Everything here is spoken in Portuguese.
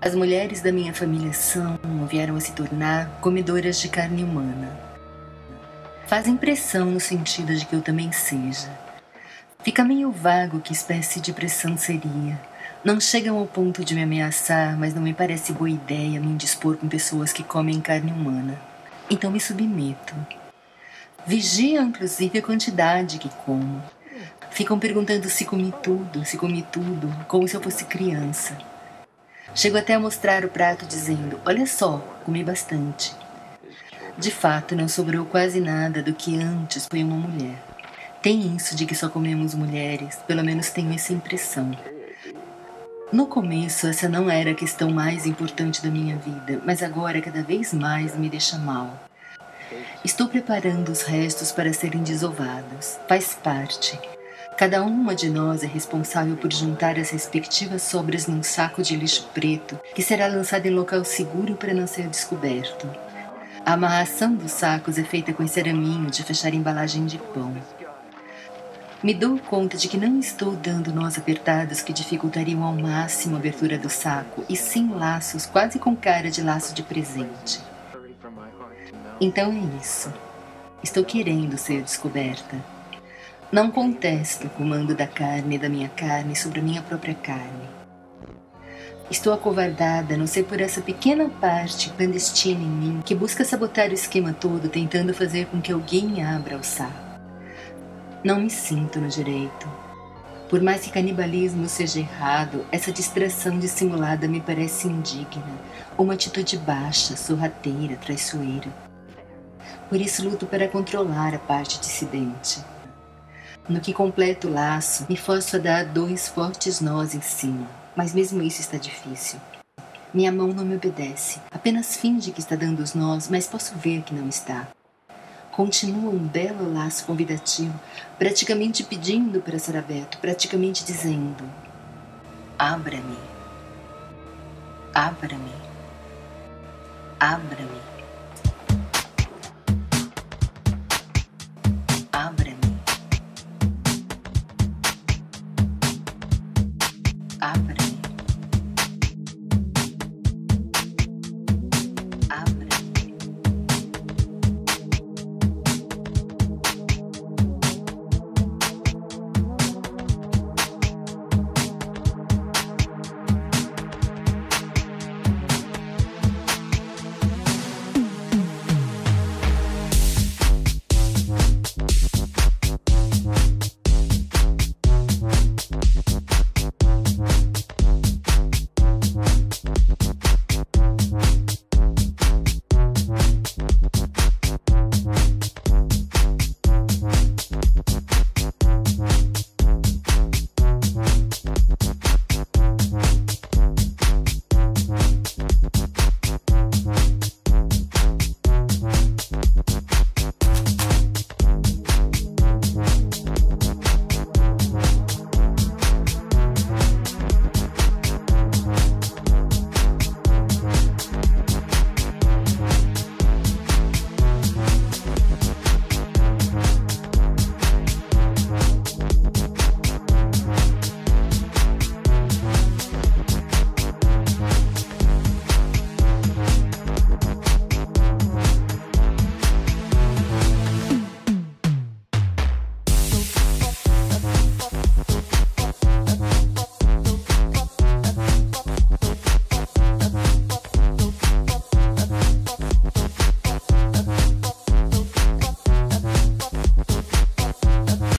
As mulheres da minha família são ou vieram a se tornar comedoras de carne humana. Faz impressão no sentido de que eu também seja. Fica meio vago que espécie de pressão seria. Não chegam ao ponto de me ameaçar, mas não me parece boa ideia me indispor com pessoas que comem carne humana. Então me submeto. Vigio, inclusive, a quantidade que como. Ficam perguntando se comi tudo, se comi tudo, como se eu fosse criança. Chego até a mostrar o prato dizendo: Olha só, comi bastante. De fato, não sobrou quase nada do que antes foi uma mulher. Tem isso de que só comemos mulheres, pelo menos tenho essa impressão. No começo, essa não era a questão mais importante da minha vida, mas agora cada vez mais me deixa mal. Estou preparando os restos para serem desovados. Faz parte. Cada uma de nós é responsável por juntar as respectivas sobras num saco de lixo preto que será lançado em local seguro para não ser descoberto. A amarração dos sacos é feita com esse araminho de fechar embalagem de pão. Me dou conta de que não estou dando nós apertados que dificultariam ao máximo a abertura do saco, e sim laços quase com cara de laço de presente. Então é isso. Estou querendo ser descoberta. Não contesto o comando da carne da minha carne sobre a minha própria carne. Estou acovardada, não ser por essa pequena parte clandestina em mim que busca sabotar o esquema todo, tentando fazer com que alguém abra o saco. Não me sinto no direito. Por mais que canibalismo seja errado, essa distração dissimulada me parece indigna, uma atitude baixa, sorrateira, traiçoeira. Por isso luto para controlar a parte dissidente. No que completo o laço, me forço a dar dois fortes nós em cima, mas mesmo isso está difícil. Minha mão não me obedece, apenas finge que está dando os nós, mas posso ver que não está. Continua um belo laço convidativo, praticamente pedindo para ser aberto, praticamente dizendo: Abra-me, abra-me, abra-me. up.